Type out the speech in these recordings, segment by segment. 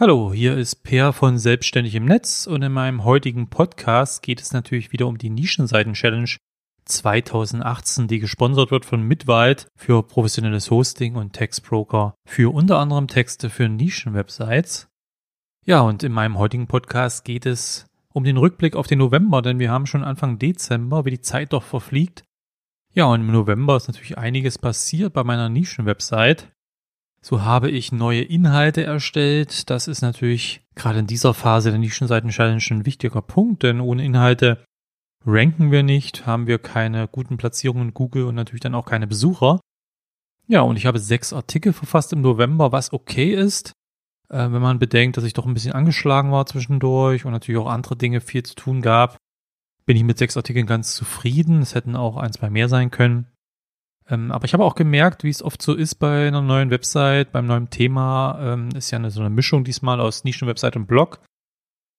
Hallo, hier ist Per von Selbstständig im Netz und in meinem heutigen Podcast geht es natürlich wieder um die Nischenseiten-Challenge 2018, die gesponsert wird von Mitwald für professionelles Hosting und Textbroker für unter anderem Texte für Nischenwebsites. Ja, und in meinem heutigen Podcast geht es um den Rückblick auf den November, denn wir haben schon Anfang Dezember, wie die Zeit doch verfliegt. Ja, und im November ist natürlich einiges passiert bei meiner Nischenwebsite. So habe ich neue Inhalte erstellt. Das ist natürlich gerade in dieser Phase der Nischenseiten-Challenge ein wichtiger Punkt, denn ohne Inhalte ranken wir nicht, haben wir keine guten Platzierungen in Google und natürlich dann auch keine Besucher. Ja, und ich habe sechs Artikel verfasst im November, was okay ist, äh, wenn man bedenkt, dass ich doch ein bisschen angeschlagen war zwischendurch und natürlich auch andere Dinge viel zu tun gab. Bin ich mit sechs Artikeln ganz zufrieden. Es hätten auch ein, zwei mehr sein können. Ähm, aber ich habe auch gemerkt, wie es oft so ist bei einer neuen Website, beim neuen Thema, ähm, ist ja eine, so eine Mischung diesmal aus Nischenwebsite und Blog,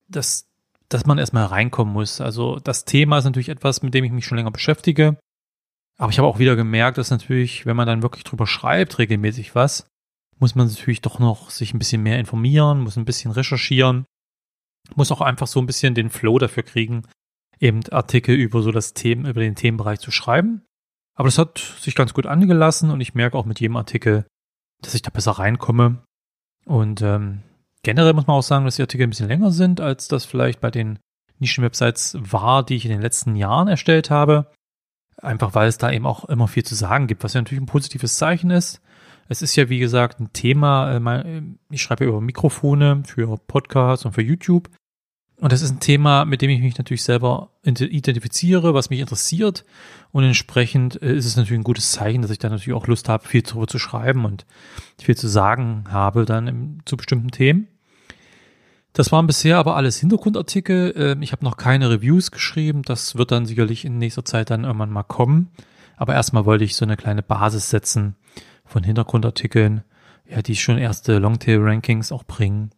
dass, dass man erstmal reinkommen muss. Also das Thema ist natürlich etwas, mit dem ich mich schon länger beschäftige. Aber ich habe auch wieder gemerkt, dass natürlich, wenn man dann wirklich drüber schreibt, regelmäßig was, muss man natürlich doch noch sich ein bisschen mehr informieren, muss ein bisschen recherchieren, muss auch einfach so ein bisschen den Flow dafür kriegen, eben Artikel über so das Thema, über den Themenbereich zu schreiben. Aber das hat sich ganz gut angelassen und ich merke auch mit jedem Artikel, dass ich da besser reinkomme. Und ähm, generell muss man auch sagen, dass die Artikel ein bisschen länger sind, als das vielleicht bei den Nischenwebsites war, die ich in den letzten Jahren erstellt habe. Einfach weil es da eben auch immer viel zu sagen gibt, was ja natürlich ein positives Zeichen ist. Es ist ja, wie gesagt, ein Thema. Äh, ich schreibe über Mikrofone für Podcasts und für YouTube. Und das ist ein Thema, mit dem ich mich natürlich selber identifiziere, was mich interessiert. Und entsprechend äh, ist es natürlich ein gutes Zeichen, dass ich da natürlich auch Lust habe, viel darüber zu schreiben und viel zu sagen habe dann im, zu bestimmten Themen. Das waren bisher aber alles Hintergrundartikel. Ähm, ich habe noch keine Reviews geschrieben. Das wird dann sicherlich in nächster Zeit dann irgendwann mal kommen. Aber erstmal wollte ich so eine kleine Basis setzen von Hintergrundartikeln, ja, die schon erste Longtail-Rankings auch bringen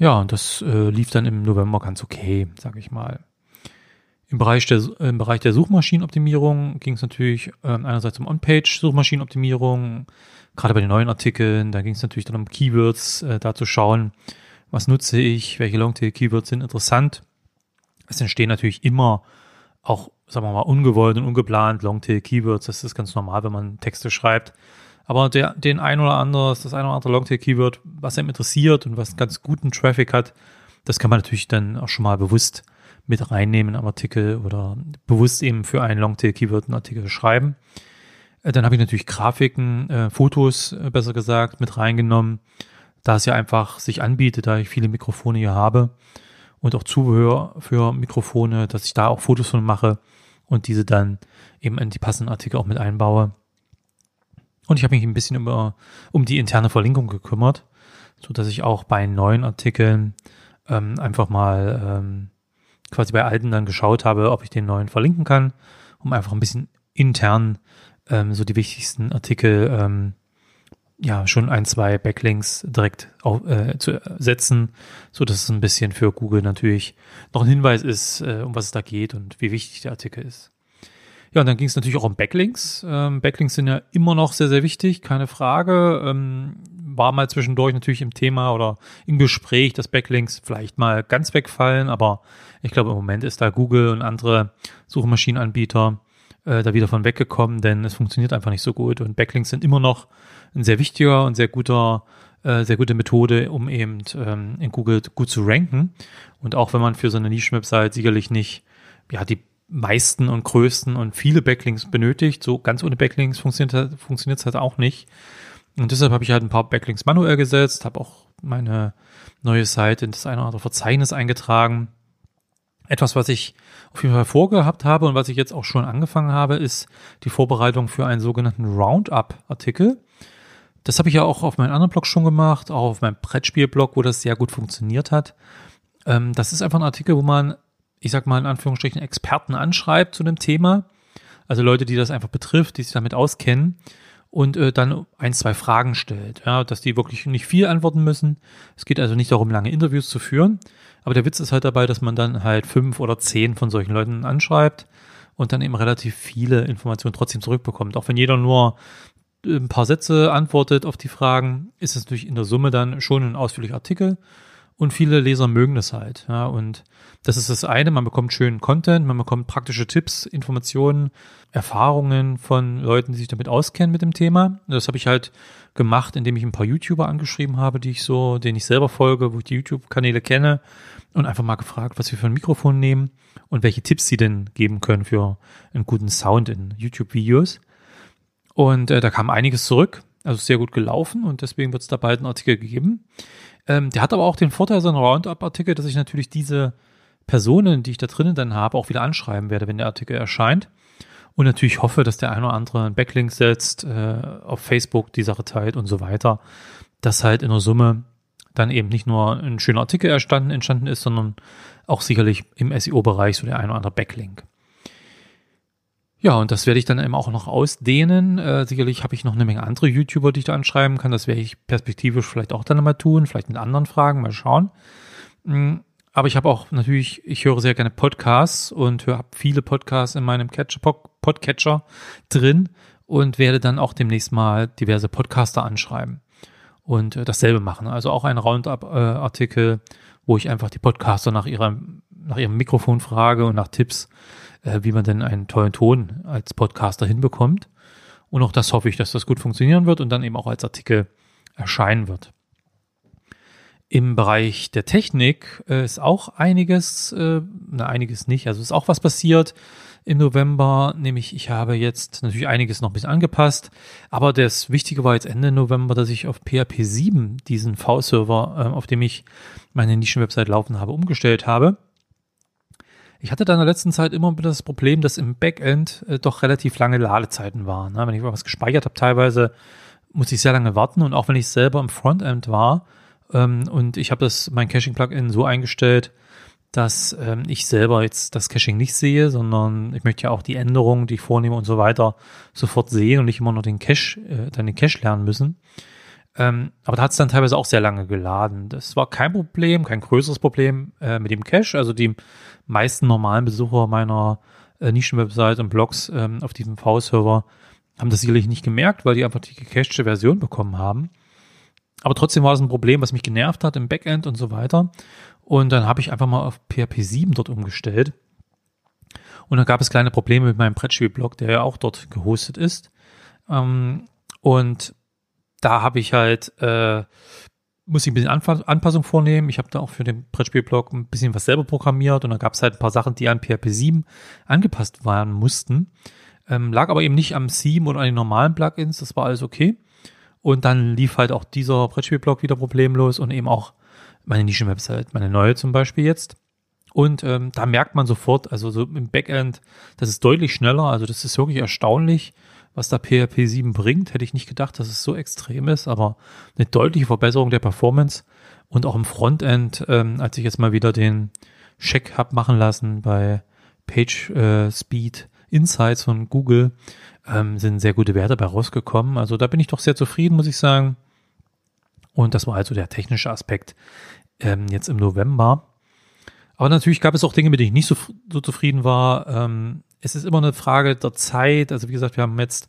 ja, und das äh, lief dann im November ganz okay, sage ich mal. Im Bereich der, im Bereich der Suchmaschinenoptimierung ging es natürlich äh, einerseits um On-Page-Suchmaschinenoptimierung, gerade bei den neuen Artikeln, da ging es natürlich dann um Keywords, äh, da zu schauen, was nutze ich, welche Longtail-Keywords sind interessant. Es entstehen natürlich immer auch, sagen wir mal, ungewollt und ungeplant Longtail-Keywords. Das ist ganz normal, wenn man Texte schreibt. Aber der, den ein oder anderes, das ein oder andere Longtail-Keyword, was einem interessiert und was ganz guten Traffic hat, das kann man natürlich dann auch schon mal bewusst mit reinnehmen am Artikel oder bewusst eben für ein Longtail-Keyword einen Artikel schreiben. Äh, dann habe ich natürlich Grafiken, äh, Fotos äh, besser gesagt, mit reingenommen, da es ja einfach sich anbietet, da ich viele Mikrofone hier habe und auch Zubehör für Mikrofone, dass ich da auch Fotos von mache und diese dann eben in die passenden Artikel auch mit einbaue. Und ich habe mich ein bisschen über, um die interne Verlinkung gekümmert, so dass ich auch bei neuen Artikeln ähm, einfach mal ähm, quasi bei alten dann geschaut habe, ob ich den neuen verlinken kann, um einfach ein bisschen intern ähm, so die wichtigsten Artikel ähm, ja schon ein, zwei Backlinks direkt auf, äh, zu setzen, so dass es ein bisschen für Google natürlich noch ein Hinweis ist, äh, um was es da geht und wie wichtig der Artikel ist. Ja, und dann ging es natürlich auch um Backlinks. Ähm, Backlinks sind ja immer noch sehr, sehr wichtig, keine Frage. Ähm, war mal zwischendurch natürlich im Thema oder im Gespräch, dass Backlinks vielleicht mal ganz wegfallen, aber ich glaube, im Moment ist da Google und andere Suchmaschinenanbieter äh, da wieder von weggekommen, denn es funktioniert einfach nicht so gut. Und Backlinks sind immer noch ein sehr wichtiger und sehr guter äh, sehr gute Methode, um eben ähm, in Google gut zu ranken. Und auch wenn man für so eine Nischenwebsite sicherlich nicht ja, die meisten und größten und viele Backlinks benötigt. So ganz ohne Backlinks funktioniert es halt auch nicht. Und deshalb habe ich halt ein paar Backlinks manuell gesetzt, habe auch meine neue Seite in das eine oder andere Verzeichnis eingetragen. Etwas, was ich auf jeden Fall vorgehabt habe und was ich jetzt auch schon angefangen habe, ist die Vorbereitung für einen sogenannten Roundup-Artikel. Das habe ich ja auch auf meinem anderen Blog schon gemacht, auch auf meinem Brettspiel-Blog, wo das sehr gut funktioniert hat. Ähm, das ist einfach ein Artikel, wo man ich sag mal in Anführungsstrichen, Experten anschreibt zu einem Thema. Also Leute, die das einfach betrifft, die sich damit auskennen und äh, dann ein, zwei Fragen stellt. Ja, dass die wirklich nicht viel antworten müssen. Es geht also nicht darum, lange Interviews zu führen. Aber der Witz ist halt dabei, dass man dann halt fünf oder zehn von solchen Leuten anschreibt und dann eben relativ viele Informationen trotzdem zurückbekommt. Auch wenn jeder nur ein paar Sätze antwortet auf die Fragen, ist es natürlich in der Summe dann schon ein ausführlicher Artikel. Und viele Leser mögen das halt. Ja, und das ist das eine, man bekommt schönen Content, man bekommt praktische Tipps, Informationen, Erfahrungen von Leuten, die sich damit auskennen mit dem Thema. Das habe ich halt gemacht, indem ich ein paar YouTuber angeschrieben habe, die ich so, denen ich selber folge, wo ich die YouTube-Kanäle kenne und einfach mal gefragt, was wir für ein Mikrofon nehmen und welche Tipps sie denn geben können für einen guten Sound in YouTube-Videos. Und äh, da kam einiges zurück, also sehr gut gelaufen und deswegen wird es da bald einen Artikel geben. Ähm, der hat aber auch den Vorteil, so ein Roundup-Artikel, dass ich natürlich diese Personen, die ich da drinnen dann habe, auch wieder anschreiben werde, wenn der Artikel erscheint. Und natürlich hoffe, dass der eine oder andere einen Backlink setzt, äh, auf Facebook die Sache teilt und so weiter. Dass halt in der Summe dann eben nicht nur ein schöner Artikel entstanden, entstanden ist, sondern auch sicherlich im SEO-Bereich so der eine oder andere Backlink. Ja, und das werde ich dann eben auch noch ausdehnen. Äh, sicherlich habe ich noch eine Menge andere YouTuber, die ich da anschreiben kann. Das werde ich perspektivisch vielleicht auch dann mal tun, vielleicht mit anderen Fragen, mal schauen. Mm, aber ich habe auch natürlich, ich höre sehr gerne Podcasts und höre viele Podcasts in meinem Catcher, Podcatcher drin und werde dann auch demnächst mal diverse Podcaster anschreiben und äh, dasselbe machen. Also auch ein Roundup-Artikel, wo ich einfach die Podcaster nach ihrem, nach ihrem Mikrofon frage und nach Tipps äh, wie man denn einen tollen Ton als Podcaster hinbekommt. Und auch das hoffe ich, dass das gut funktionieren wird und dann eben auch als Artikel erscheinen wird. Im Bereich der Technik äh, ist auch einiges, äh, na, einiges nicht, also ist auch was passiert im November, nämlich ich habe jetzt natürlich einiges noch ein bisschen angepasst, aber das Wichtige war jetzt Ende November, dass ich auf PHP 7 diesen V-Server, äh, auf dem ich meine Nischenwebsite laufen habe, umgestellt habe. Ich hatte da in der letzten Zeit immer das Problem, dass im Backend äh, doch relativ lange Ladezeiten waren. Ne? Wenn ich was gespeichert habe, teilweise muss ich sehr lange warten und auch wenn ich selber im Frontend war ähm, und ich habe das mein Caching-Plugin so eingestellt, dass ähm, ich selber jetzt das Caching nicht sehe, sondern ich möchte ja auch die Änderungen, die ich vornehme und so weiter sofort sehen und nicht immer nur den Cache, äh, dann den Cache lernen müssen. Ähm, aber da hat es dann teilweise auch sehr lange geladen. Das war kein Problem, kein größeres Problem äh, mit dem Cache. Also die meisten normalen Besucher meiner äh, Nischenwebsite und Blogs ähm, auf diesem V-Server haben das sicherlich nicht gemerkt, weil die einfach die gecachete Version bekommen haben. Aber trotzdem war es ein Problem, was mich genervt hat im Backend und so weiter. Und dann habe ich einfach mal auf PHP 7 dort umgestellt. Und dann gab es kleine Probleme mit meinem Brettspielblog, der ja auch dort gehostet ist. Ähm, und da habe ich halt äh, muss ich ein bisschen Anf Anpassung vornehmen. Ich habe da auch für den Brettspielblog ein bisschen was selber programmiert und da gab es halt ein paar Sachen, die an PHP 7 angepasst werden mussten. Ähm, lag aber eben nicht am Theme oder an den normalen Plugins, das war alles okay. Und dann lief halt auch dieser Brettspielblog wieder problemlos und eben auch meine Nischen-Website, meine neue zum Beispiel jetzt. Und ähm, da merkt man sofort, also so im Backend, das ist deutlich schneller, also das ist wirklich erstaunlich was da PHP 7 bringt. Hätte ich nicht gedacht, dass es so extrem ist, aber eine deutliche Verbesserung der Performance und auch im Frontend, ähm, als ich jetzt mal wieder den Check hab machen lassen bei Page äh, Speed Insights von Google, ähm, sind sehr gute Werte bei rausgekommen. Also da bin ich doch sehr zufrieden, muss ich sagen. Und das war also der technische Aspekt ähm, jetzt im November. Aber natürlich gab es auch Dinge, mit denen ich nicht so, so zufrieden war. Ähm, es ist immer eine Frage der Zeit. Also wie gesagt, wir haben jetzt,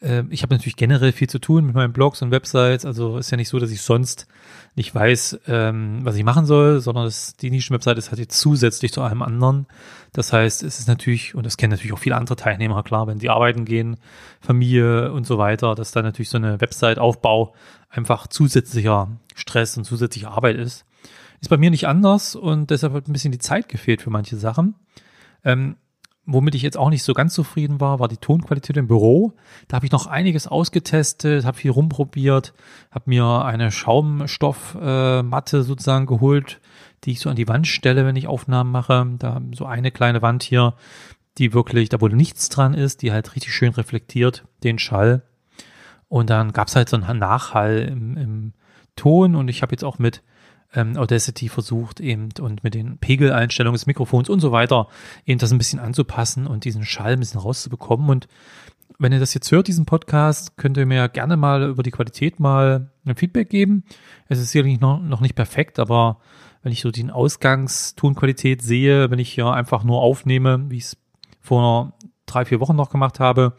äh, ich habe natürlich generell viel zu tun mit meinen Blogs und Websites. Also ist ja nicht so, dass ich sonst nicht weiß, ähm, was ich machen soll, sondern das, die Nischenwebsite ist halt jetzt zusätzlich zu allem anderen. Das heißt, es ist natürlich, und das kennen natürlich auch viele andere Teilnehmer, klar, wenn die arbeiten gehen, Familie und so weiter, dass da natürlich so eine Website-Aufbau einfach zusätzlicher Stress und zusätzliche Arbeit ist. Ist bei mir nicht anders und deshalb hat ein bisschen die Zeit gefehlt für manche Sachen. Ähm, Womit ich jetzt auch nicht so ganz zufrieden war, war die Tonqualität im Büro. Da habe ich noch einiges ausgetestet, habe viel rumprobiert, habe mir eine Schaumstoffmatte äh, sozusagen geholt, die ich so an die Wand stelle, wenn ich Aufnahmen mache. Da so eine kleine Wand hier, die wirklich, da wo nichts dran ist, die halt richtig schön reflektiert den Schall. Und dann gab's halt so einen Nachhall im, im Ton und ich habe jetzt auch mit ähm, Audacity versucht eben und mit den Pegeleinstellungen des Mikrofons und so weiter eben das ein bisschen anzupassen und diesen Schall ein bisschen rauszubekommen. Und wenn ihr das jetzt hört, diesen Podcast, könnt ihr mir gerne mal über die Qualität mal ein Feedback geben. Es ist sicherlich noch, noch nicht perfekt, aber wenn ich so die Ausgangstonqualität sehe, wenn ich hier einfach nur aufnehme, wie ich es vor drei, vier Wochen noch gemacht habe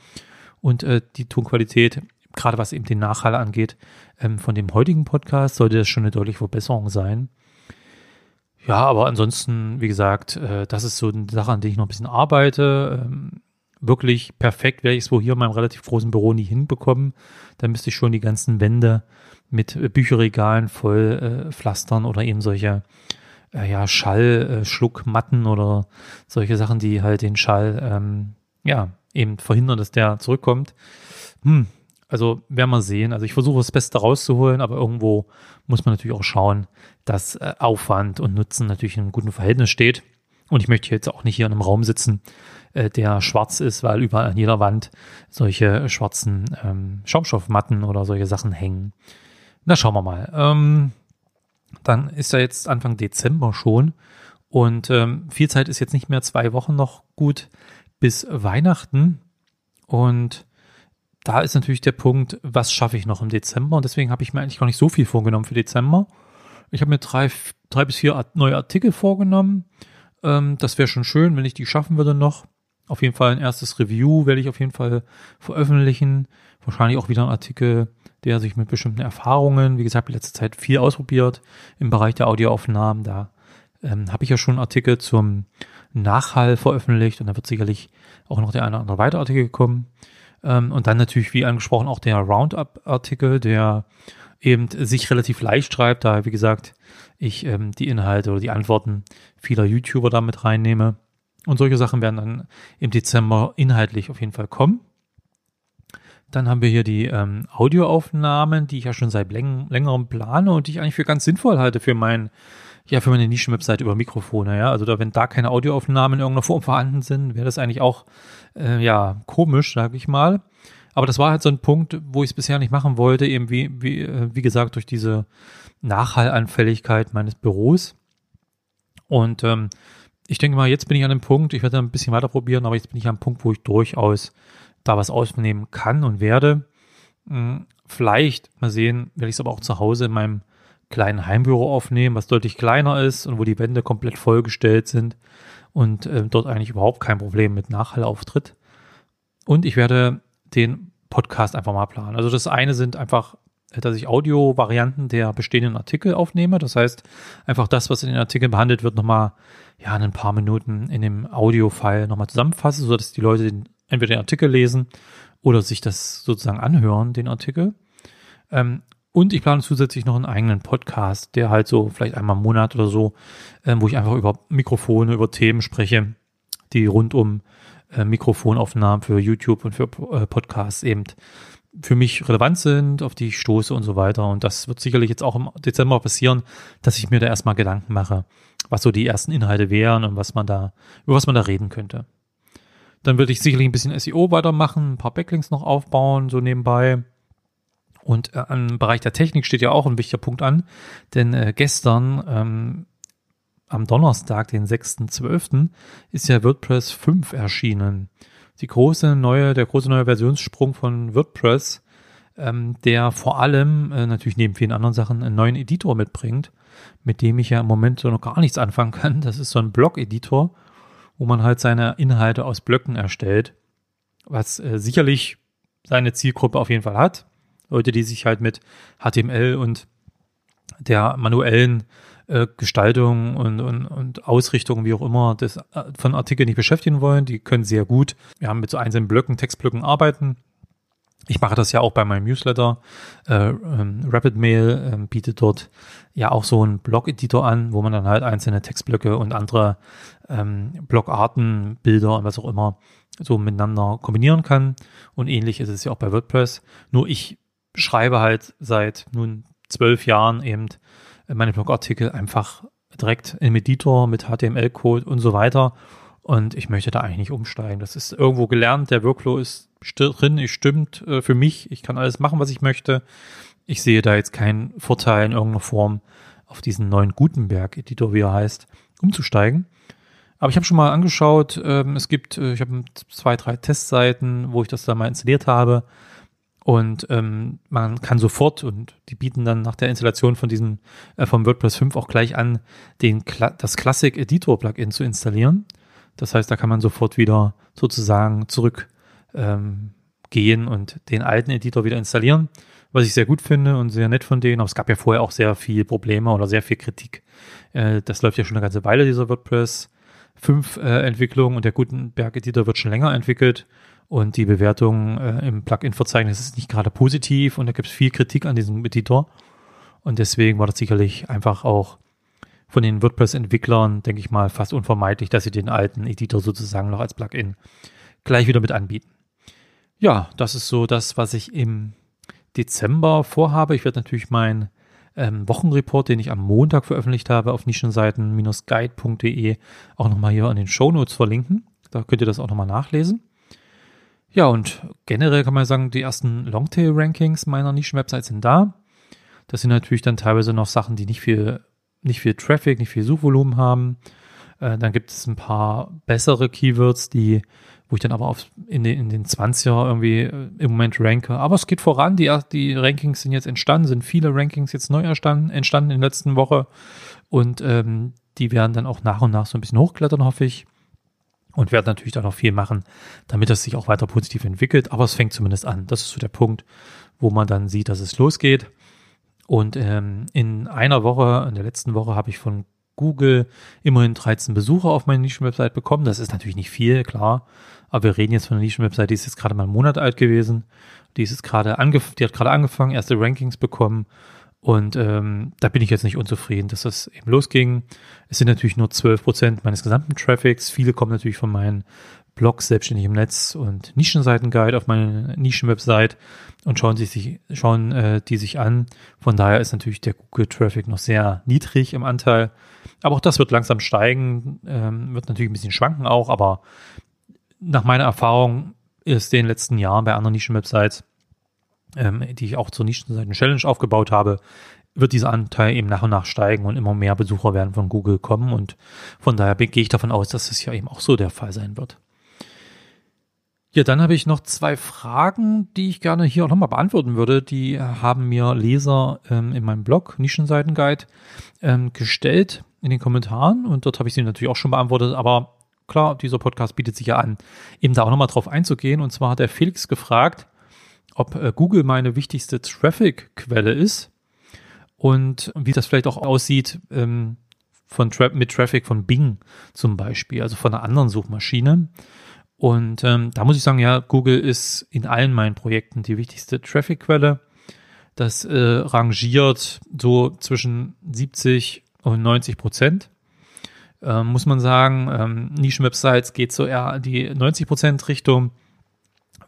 und äh, die Tonqualität gerade was eben den Nachhall angeht, ähm, von dem heutigen Podcast sollte das schon eine deutliche Verbesserung sein. Ja, aber ansonsten, wie gesagt, äh, das ist so eine Sache, an der ich noch ein bisschen arbeite. Ähm, wirklich perfekt werde ich es wohl hier in meinem relativ großen Büro nie hinbekommen. Da müsste ich schon die ganzen Wände mit Bücherregalen voll äh, pflastern oder eben solche äh, ja, Schallschluckmatten oder solche Sachen, die halt den Schall ähm, ja eben verhindern, dass der zurückkommt. Hm, also werden wir sehen. Also ich versuche das Beste rauszuholen, aber irgendwo muss man natürlich auch schauen, dass äh, Aufwand und Nutzen natürlich in einem guten Verhältnis steht. Und ich möchte jetzt auch nicht hier in einem Raum sitzen, äh, der schwarz ist, weil überall an jeder Wand solche schwarzen ähm, Schaumstoffmatten oder solche Sachen hängen. Na, schauen wir mal. Ähm, dann ist ja jetzt Anfang Dezember schon und ähm, viel Zeit ist jetzt nicht mehr zwei Wochen noch gut bis Weihnachten. Und da ist natürlich der Punkt, was schaffe ich noch im Dezember? Und deswegen habe ich mir eigentlich gar nicht so viel vorgenommen für Dezember. Ich habe mir drei, drei bis vier neue Artikel vorgenommen. Ähm, das wäre schon schön, wenn ich die schaffen würde noch. Auf jeden Fall ein erstes Review werde ich auf jeden Fall veröffentlichen. Wahrscheinlich auch wieder ein Artikel, der sich mit bestimmten Erfahrungen, wie gesagt, in letzter Zeit viel ausprobiert im Bereich der Audioaufnahmen. Da ähm, habe ich ja schon Artikel zum Nachhall veröffentlicht und da wird sicherlich auch noch der eine oder andere weitere Artikel kommen. Ähm, und dann natürlich, wie angesprochen, auch der Roundup-Artikel, der eben sich relativ leicht schreibt, da, wie gesagt, ich ähm, die Inhalte oder die Antworten vieler YouTuber damit reinnehme. Und solche Sachen werden dann im Dezember inhaltlich auf jeden Fall kommen. Dann haben wir hier die ähm, Audioaufnahmen, die ich ja schon seit läng längerem plane und die ich eigentlich für ganz sinnvoll halte für mein, ja, für meine Nischen-Webseite über Mikrofone, ja. Also da, wenn da keine Audioaufnahmen in irgendeiner Form vorhanden sind, wäre das eigentlich auch, äh, ja, komisch, sage ich mal. Aber das war halt so ein Punkt, wo ich es bisher nicht machen wollte, eben wie, wie, äh, wie gesagt, durch diese Nachhallanfälligkeit meines Büros. Und ähm, ich denke mal, jetzt bin ich an dem Punkt, ich werde ein bisschen weiter probieren, aber jetzt bin ich am Punkt, wo ich durchaus da was aufnehmen kann und werde. Hm, vielleicht, mal sehen, werde ich es aber auch zu Hause in meinem kleinen Heimbüro aufnehmen, was deutlich kleiner ist und wo die Wände komplett vollgestellt sind und äh, dort eigentlich überhaupt kein Problem mit Nachhall auftritt. Und ich werde den Podcast einfach mal planen. Also das eine sind einfach, dass ich Audio-Varianten der bestehenden Artikel aufnehme. Das heißt, einfach das, was in den Artikeln behandelt wird, nochmal ja, in ein paar Minuten in dem Audio-File nochmal zusammenfasse, sodass die Leute den entweder den Artikel lesen oder sich das sozusagen anhören, den Artikel. Ähm, und ich plane zusätzlich noch einen eigenen Podcast, der halt so vielleicht einmal im Monat oder so, ähm, wo ich einfach über Mikrofone, über Themen spreche, die rund um äh, Mikrofonaufnahmen für YouTube und für äh, Podcasts eben für mich relevant sind, auf die ich stoße und so weiter. Und das wird sicherlich jetzt auch im Dezember passieren, dass ich mir da erstmal Gedanken mache, was so die ersten Inhalte wären und was man da, über was man da reden könnte. Dann würde ich sicherlich ein bisschen SEO weitermachen, ein paar Backlinks noch aufbauen, so nebenbei. Und äh, im Bereich der Technik steht ja auch ein wichtiger Punkt an, denn äh, gestern ähm, am Donnerstag, den 6.12., ist ja WordPress 5 erschienen. Die große neue, der große neue Versionssprung von WordPress, ähm, der vor allem äh, natürlich neben vielen anderen Sachen einen neuen Editor mitbringt, mit dem ich ja im Moment so noch gar nichts anfangen kann. Das ist so ein Blog-Editor wo man halt seine Inhalte aus Blöcken erstellt, was äh, sicherlich seine Zielgruppe auf jeden Fall hat. Leute, die sich halt mit HTML und der manuellen äh, Gestaltung und, und, und Ausrichtung, wie auch immer, des, äh, von Artikeln nicht beschäftigen wollen, die können sehr gut wir haben mit so einzelnen Blöcken, Textblöcken arbeiten. Ich mache das ja auch bei meinem Newsletter. Äh, ähm, Rapid Mail ähm, bietet dort ja auch so einen Blog-Editor an, wo man dann halt einzelne Textblöcke und andere ähm, Blogarten, Bilder und was auch immer so miteinander kombinieren kann. Und ähnlich ist es ja auch bei WordPress. Nur ich schreibe halt seit nun zwölf Jahren eben meine Blogartikel einfach direkt im Editor mit HTML-Code und so weiter. Und ich möchte da eigentlich nicht umsteigen. Das ist irgendwo gelernt. Der Workflow ist drin, es stimmt äh, für mich. Ich kann alles machen, was ich möchte. Ich sehe da jetzt keinen Vorteil in irgendeiner Form auf diesen neuen Gutenberg-Editor, wie er heißt, umzusteigen. Aber ich habe schon mal angeschaut, ähm, es gibt, äh, ich habe zwei, drei Testseiten, wo ich das da mal installiert habe. Und ähm, man kann sofort, und die bieten dann nach der Installation von diesem, äh, vom WordPress 5 auch gleich an, den, das Classic Editor Plugin zu installieren. Das heißt, da kann man sofort wieder sozusagen zurück ähm, gehen und den alten Editor wieder installieren, was ich sehr gut finde und sehr nett von denen. Aber es gab ja vorher auch sehr viel Probleme oder sehr viel Kritik. Äh, das läuft ja schon eine ganze Weile, dieser WordPress 5 äh, Entwicklung und der Gutenberg Editor wird schon länger entwickelt und die Bewertung äh, im Plugin-Verzeichnis ist nicht gerade positiv und da gibt es viel Kritik an diesem Editor. Und deswegen war das sicherlich einfach auch von den WordPress-Entwicklern, denke ich mal, fast unvermeidlich, dass sie den alten Editor sozusagen noch als Plugin gleich wieder mit anbieten. Ja, das ist so das, was ich im Dezember vorhabe. Ich werde natürlich meinen ähm, Wochenreport, den ich am Montag veröffentlicht habe, auf nischenseiten-guide.de auch nochmal hier in den Show Notes verlinken. Da könnt ihr das auch nochmal nachlesen. Ja, und generell kann man sagen, die ersten Longtail-Rankings meiner Nischen-Websites sind da. Das sind natürlich dann teilweise noch Sachen, die nicht viel, nicht viel Traffic, nicht viel Suchvolumen haben. Äh, dann gibt es ein paar bessere Keywords, die, wo ich dann aber auf, in, den, in den 20er irgendwie äh, im Moment ranke. Aber es geht voran. Die, die Rankings sind jetzt entstanden, sind viele Rankings jetzt neu entstanden, entstanden in der letzten Woche. Und ähm, die werden dann auch nach und nach so ein bisschen hochklettern, hoffe ich und werde natürlich da noch viel machen, damit es sich auch weiter positiv entwickelt. Aber es fängt zumindest an. Das ist so der Punkt, wo man dann sieht, dass es losgeht. Und ähm, in einer Woche, in der letzten Woche, habe ich von Google immerhin 13 Besucher auf meine Nischenwebsite bekommen. Das ist natürlich nicht viel, klar. Aber wir reden jetzt von einer Nischenwebsite, die ist jetzt gerade mal einen Monat alt gewesen. Die ist jetzt gerade angef die hat gerade angefangen, erste Rankings bekommen und ähm, da bin ich jetzt nicht unzufrieden, dass das eben losging. Es sind natürlich nur 12 Prozent meines gesamten Traffics. Viele kommen natürlich von meinen Blogs selbstständig im Netz und Nischenseitenguide auf meine Nischenwebsite und schauen sich, schauen äh, die sich an. Von daher ist natürlich der Google-Traffic noch sehr niedrig im Anteil. Aber auch das wird langsam steigen, ähm, wird natürlich ein bisschen schwanken auch, aber nach meiner Erfahrung ist in den letzten Jahren bei anderen Nischenwebsites ähm, die ich auch zur Nischenseiten Challenge aufgebaut habe, wird dieser Anteil eben nach und nach steigen und immer mehr Besucher werden von Google kommen. Und von daher gehe ich davon aus, dass es ja eben auch so der Fall sein wird. Ja, dann habe ich noch zwei Fragen, die ich gerne hier auch nochmal beantworten würde. Die haben mir Leser ähm, in meinem Blog Nischenseitenguide ähm, gestellt in den Kommentaren und dort habe ich sie natürlich auch schon beantwortet. Aber klar, dieser Podcast bietet sich ja an, eben da auch nochmal drauf einzugehen. Und zwar hat der Felix gefragt, ob äh, Google meine wichtigste Traffic-Quelle ist und wie das vielleicht auch aussieht ähm, von Tra mit Traffic von Bing zum Beispiel, also von einer anderen Suchmaschine. Und ähm, da muss ich sagen, ja, Google ist in allen meinen Projekten die wichtigste Traffic-Quelle. Das äh, rangiert so zwischen 70 und 90 Prozent. Ähm, muss man sagen, ähm, Nischen-Websites geht so eher die 90 Prozent Richtung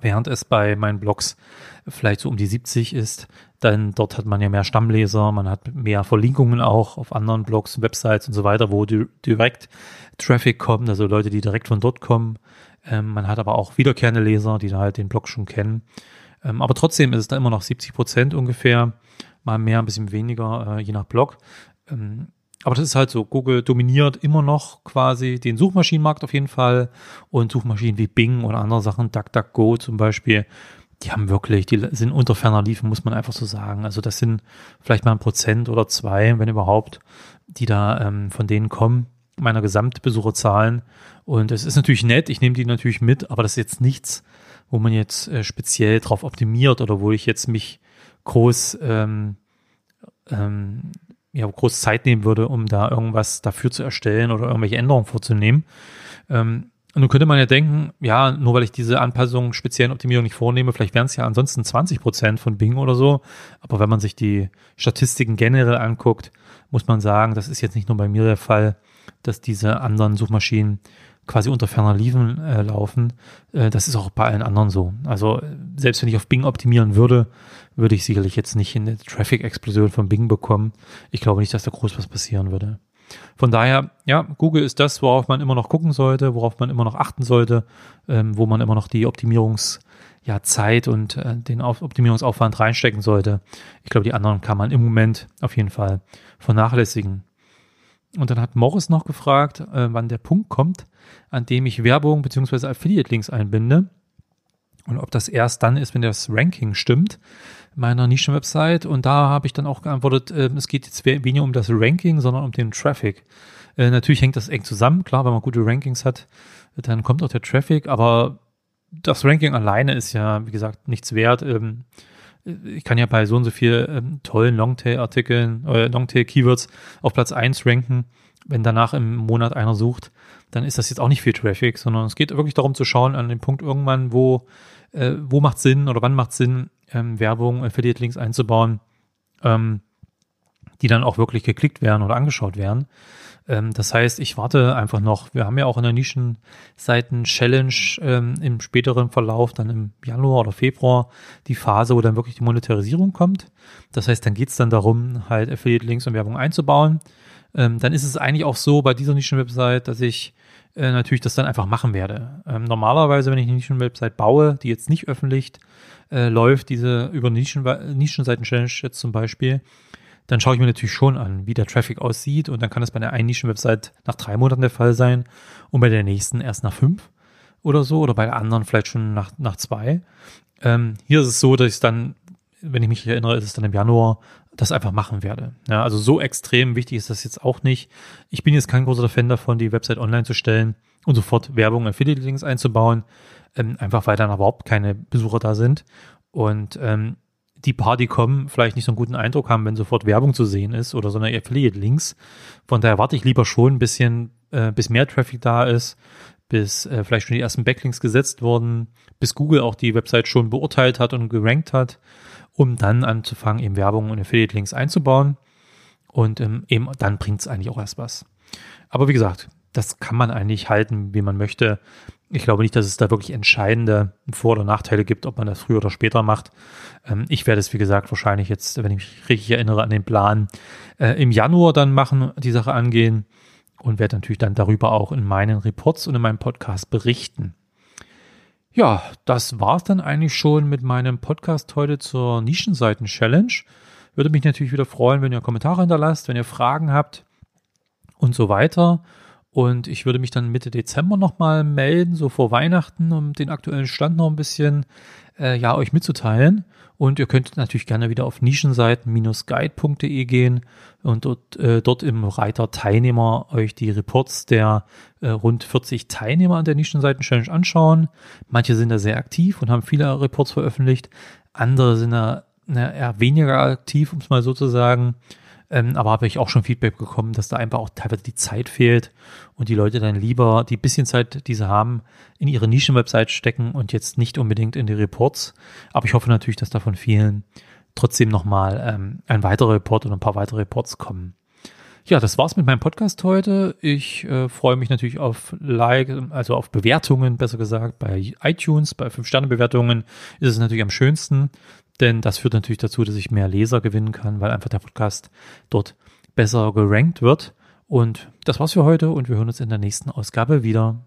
während es bei meinen Blogs vielleicht so um die 70 ist, dann dort hat man ja mehr Stammleser, man hat mehr Verlinkungen auch auf anderen Blogs, Websites und so weiter, wo direkt Traffic kommt, also Leute, die direkt von dort kommen. Ähm, man hat aber auch wiederkehrende Leser, die da halt den Blog schon kennen. Ähm, aber trotzdem ist es da immer noch 70 Prozent ungefähr, mal mehr, ein bisschen weniger, äh, je nach Blog. Ähm, aber das ist halt so, Google dominiert immer noch quasi den Suchmaschinenmarkt auf jeden Fall und Suchmaschinen wie Bing oder andere Sachen, DuckDuckGo zum Beispiel, die haben wirklich, die sind unter ferner Liefen, muss man einfach so sagen. Also das sind vielleicht mal ein Prozent oder zwei, wenn überhaupt, die da ähm, von denen kommen, meiner Gesamtbesucherzahlen. Und es ist natürlich nett, ich nehme die natürlich mit, aber das ist jetzt nichts, wo man jetzt äh, speziell drauf optimiert oder wo ich jetzt mich groß ähm, ähm, ja, groß Zeit nehmen würde, um da irgendwas dafür zu erstellen oder irgendwelche Änderungen vorzunehmen. Ähm, und nun könnte man ja denken, ja, nur weil ich diese Anpassung, speziellen Optimierung nicht vornehme, vielleicht wären es ja ansonsten 20 Prozent von Bing oder so. Aber wenn man sich die Statistiken generell anguckt, muss man sagen, das ist jetzt nicht nur bei mir der Fall, dass diese anderen Suchmaschinen quasi unter ferner Liefen äh, laufen. Äh, das ist auch bei allen anderen so. Also selbst wenn ich auf Bing optimieren würde, würde ich sicherlich jetzt nicht in eine Traffic-Explosion von Bing bekommen. Ich glaube nicht, dass da groß was passieren würde. Von daher, ja, Google ist das, worauf man immer noch gucken sollte, worauf man immer noch achten sollte, ähm, wo man immer noch die Optimierungs- ja, und äh, den Optimierungsaufwand reinstecken sollte. Ich glaube, die anderen kann man im Moment auf jeden Fall vernachlässigen. Und dann hat Morris noch gefragt, äh, wann der Punkt kommt, an dem ich Werbung bzw. Affiliate-Links einbinde. Und ob das erst dann ist, wenn das Ranking stimmt, meiner Nischenwebsite. Und da habe ich dann auch geantwortet, äh, es geht jetzt weniger um das Ranking, sondern um den Traffic. Äh, natürlich hängt das eng zusammen. Klar, wenn man gute Rankings hat, dann kommt auch der Traffic. Aber das Ranking alleine ist ja, wie gesagt, nichts wert. Ähm, ich kann ja bei so und so viel ähm, tollen Longtail-Artikeln, äh, Longtail-Keywords auf Platz 1 ranken. Wenn danach im Monat einer sucht, dann ist das jetzt auch nicht viel Traffic, sondern es geht wirklich darum zu schauen an dem Punkt irgendwann, wo, äh, wo macht Sinn oder wann macht Sinn, ähm, Werbung, Affiliate-Links einzubauen, ähm, die dann auch wirklich geklickt werden oder angeschaut werden. Ähm, das heißt, ich warte einfach noch. Wir haben ja auch in der Nischenseiten-Challenge ähm, im späteren Verlauf, dann im Januar oder Februar, die Phase, wo dann wirklich die Monetarisierung kommt. Das heißt, dann geht's dann darum, halt Affiliate-Links und Werbung einzubauen. Ähm, dann ist es eigentlich auch so bei dieser Nischen-Website, dass ich äh, natürlich das dann einfach machen werde. Ähm, normalerweise, wenn ich eine Nischen-Website baue, die jetzt nicht öffentlich äh, läuft, diese über Nischen, Nischenseiten-Challenge jetzt zum Beispiel, dann schaue ich mir natürlich schon an, wie der Traffic aussieht. Und dann kann das bei der einen Nischen-Website nach drei Monaten der Fall sein und bei der nächsten erst nach fünf oder so oder bei der anderen vielleicht schon nach, nach zwei. Ähm, hier ist es so, dass ich dann, wenn ich mich erinnere, ist es dann im Januar, das einfach machen werde. Ja, also so extrem wichtig ist das jetzt auch nicht. Ich bin jetzt kein großer Fan davon, die Website online zu stellen und sofort Werbung, Affiliate-Links einzubauen, ähm, einfach weil dann überhaupt keine Besucher da sind. Und ähm, die paar, die kommen, vielleicht nicht so einen guten Eindruck haben, wenn sofort Werbung zu sehen ist oder so eine Affiliate-Links. Von daher warte ich lieber schon ein bisschen, äh, bis mehr Traffic da ist, bis äh, vielleicht schon die ersten Backlinks gesetzt wurden, bis Google auch die Website schon beurteilt hat und gerankt hat, um dann anzufangen, eben Werbung und Affiliate-Links einzubauen. Und ähm, eben dann bringt es eigentlich auch erst was. Aber wie gesagt, das kann man eigentlich halten, wie man möchte. Ich glaube nicht, dass es da wirklich entscheidende Vor- oder Nachteile gibt, ob man das früher oder später macht. Ähm, ich werde es, wie gesagt, wahrscheinlich jetzt, wenn ich mich richtig erinnere an den Plan, äh, im Januar dann machen, die Sache angehen und werde natürlich dann darüber auch in meinen Reports und in meinem Podcast berichten. Ja, das war's dann eigentlich schon mit meinem Podcast heute zur Nischenseiten-Challenge. Würde mich natürlich wieder freuen, wenn ihr Kommentare hinterlasst, wenn ihr Fragen habt und so weiter. Und ich würde mich dann Mitte Dezember nochmal melden, so vor Weihnachten, um den aktuellen Stand noch ein bisschen äh, ja, euch mitzuteilen. Und ihr könnt natürlich gerne wieder auf nischenseiten-guide.de gehen und dort, äh, dort im Reiter Teilnehmer euch die Reports der äh, rund 40 Teilnehmer an der Nischenseiten-Challenge anschauen. Manche sind da sehr aktiv und haben viele Reports veröffentlicht. Andere sind da na, eher weniger aktiv, um es mal so zu sagen. Ähm, aber habe ich auch schon Feedback bekommen, dass da einfach auch teilweise die Zeit fehlt und die Leute dann lieber die bisschen Zeit, die sie haben, in ihre Nischenwebsite stecken und jetzt nicht unbedingt in die Reports. Aber ich hoffe natürlich, dass da von vielen trotzdem nochmal ähm, ein weiterer Report oder ein paar weitere Reports kommen. Ja, das war's mit meinem Podcast heute. Ich äh, freue mich natürlich auf Like, also auf Bewertungen, besser gesagt, bei iTunes, bei 5-Sterne-Bewertungen ist es natürlich am schönsten. Denn das führt natürlich dazu, dass ich mehr Leser gewinnen kann, weil einfach der Podcast dort besser gerankt wird. Und das war's für heute und wir hören uns in der nächsten Ausgabe wieder.